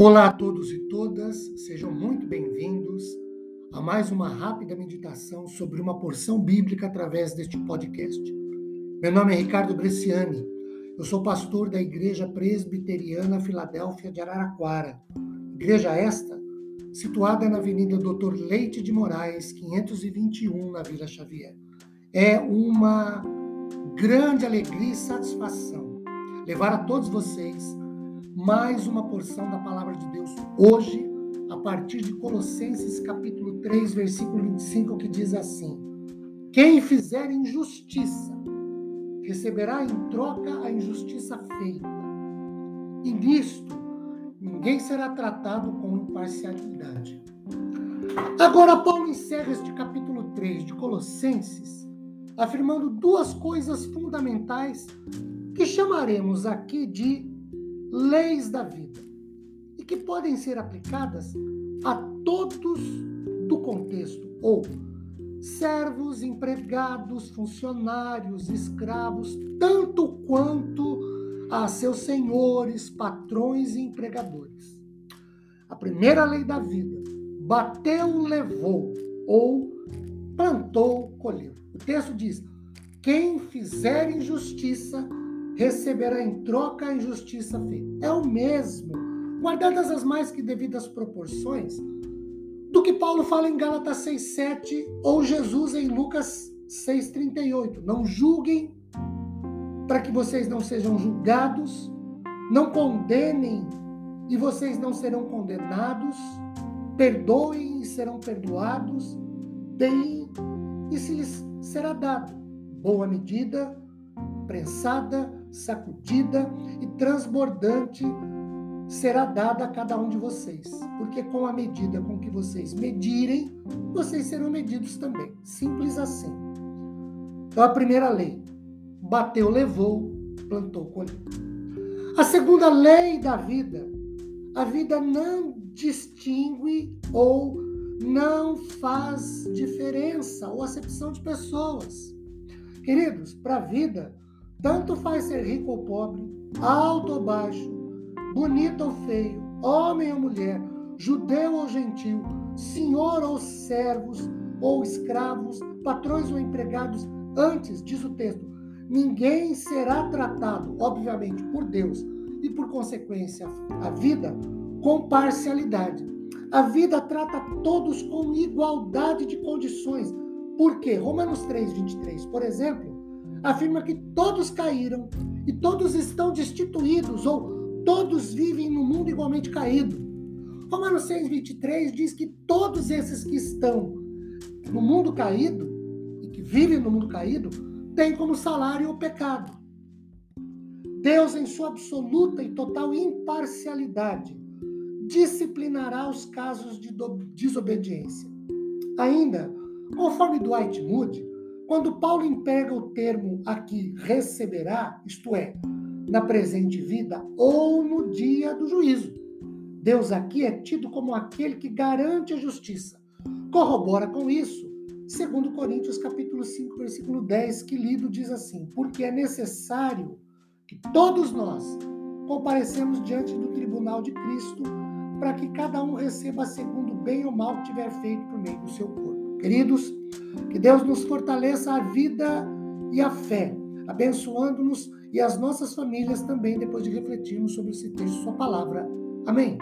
Olá a todos e todas, sejam muito bem-vindos a mais uma rápida meditação sobre uma porção bíblica através deste podcast. Meu nome é Ricardo Bresciani, eu sou pastor da Igreja Presbiteriana Filadélfia de Araraquara. Igreja esta situada na Avenida Doutor Leite de Moraes, 521, na Vila Xavier. É uma grande alegria e satisfação levar a todos vocês mais uma porção da palavra de Deus hoje, a partir de Colossenses capítulo 3, versículo 25, que diz assim: Quem fizer injustiça receberá em troca a injustiça feita. E nisto ninguém será tratado com imparcialidade. Agora, Paulo encerra este capítulo 3 de Colossenses afirmando duas coisas fundamentais que chamaremos aqui de leis da vida e que podem ser aplicadas a todos do contexto, ou servos, empregados, funcionários, escravos, tanto quanto a seus senhores, patrões e empregadores. A primeira lei da vida: bateu, levou, ou plantou, colheu. O texto diz: quem fizer injustiça receberá em troca a injustiça feita. É o mesmo, guardadas as mais que devidas proporções, do que Paulo fala em Gálatas 6,7 ou Jesus em Lucas 6,38. Não julguem para que vocês não sejam julgados, não condenem e vocês não serão condenados, perdoem e serão perdoados, deem e se lhes será dado. Boa medida, prensada, sacudida e transbordante será dada a cada um de vocês, porque com a medida com que vocês medirem, vocês serão medidos também. Simples assim. Então, a primeira lei: bateu, levou, plantou, colheu. A segunda lei da vida: a vida não distingue ou não faz diferença ou acepção de pessoas. Queridos, para a vida, tanto faz ser rico ou pobre, alto ou baixo, bonito ou feio, homem ou mulher, judeu ou gentil, senhor ou servos ou escravos, patrões ou empregados. Antes, diz o texto, ninguém será tratado, obviamente, por Deus e por consequência a vida com parcialidade. A vida trata todos com igualdade de condições. Por quê? Romanos 3, 23, por exemplo, afirma que todos caíram e todos estão destituídos ou todos vivem no mundo igualmente caído. Romanos 6, 23 diz que todos esses que estão no mundo caído e que vivem no mundo caído têm como salário o pecado. Deus, em sua absoluta e total imparcialidade, disciplinará os casos de desobediência. Ainda, conforme Dwight Moody, quando Paulo emprega o termo aqui receberá, isto é, na presente vida ou no dia do juízo. Deus aqui é tido como aquele que garante a justiça. Corrobora com isso, segundo Coríntios capítulo 5, versículo 10, que lido diz assim: "Porque é necessário que todos nós comparecemos diante do tribunal de Cristo, para que cada um receba segundo bem ou mal que tiver feito por meio do seu corpo." Queridos, que Deus nos fortaleça a vida e a fé, abençoando-nos e as nossas famílias também, depois de refletirmos sobre esse texto, Sua palavra. Amém.